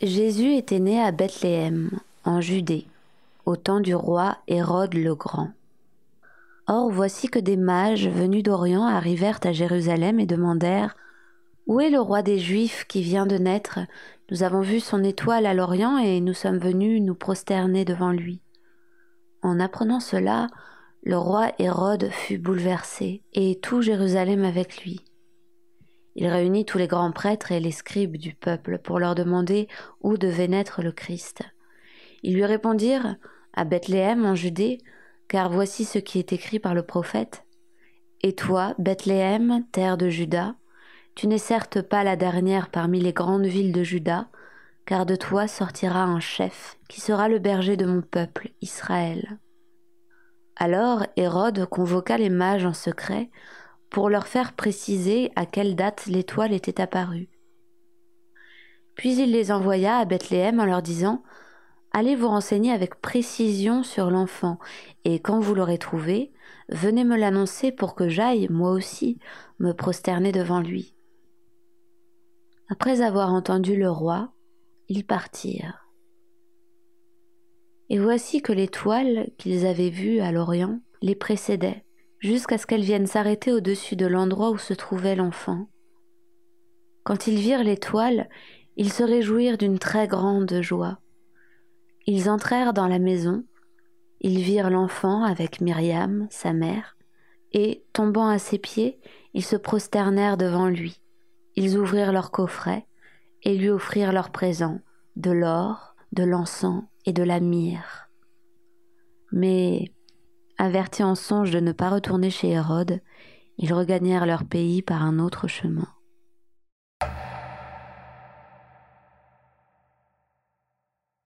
Jésus était né à Bethléem, en Judée, au temps du roi Hérode le Grand. Or voici que des mages venus d'Orient arrivèrent à Jérusalem et demandèrent Où est le roi des Juifs qui vient de naître? Nous avons vu son étoile à l'Orient et nous sommes venus nous prosterner devant lui. En apprenant cela, le roi Hérode fut bouleversé, et tout Jérusalem avec lui. Il réunit tous les grands prêtres et les scribes du peuple pour leur demander où devait naître le Christ. Ils lui répondirent À Bethléem en Judée, car voici ce qui est écrit par le prophète. Et toi, Bethléem, terre de Juda, tu n'es certes pas la dernière parmi les grandes villes de Juda, car de toi sortira un chef qui sera le berger de mon peuple, Israël. Alors Hérode convoqua les mages en secret pour leur faire préciser à quelle date l'étoile était apparue. Puis il les envoya à Bethléem en leur disant Allez vous renseigner avec précision sur l'enfant, et quand vous l'aurez trouvé, venez me l'annoncer pour que j'aille, moi aussi, me prosterner devant lui. Après avoir entendu le roi, ils partirent. Et voici que l'étoile qu'ils avaient vue à l'Orient les précédait, jusqu'à ce qu'elle vienne s'arrêter au-dessus de l'endroit où se trouvait l'enfant. Quand ils virent l'étoile, ils se réjouirent d'une très grande joie. Ils entrèrent dans la maison, ils virent l'enfant avec Myriam, sa mère, et, tombant à ses pieds, ils se prosternèrent devant lui. Ils ouvrirent leur coffret et lui offrirent leurs présents, de l'or, de l'encens et de la myrrhe. Mais, avertis en songe de ne pas retourner chez Hérode, ils regagnèrent leur pays par un autre chemin.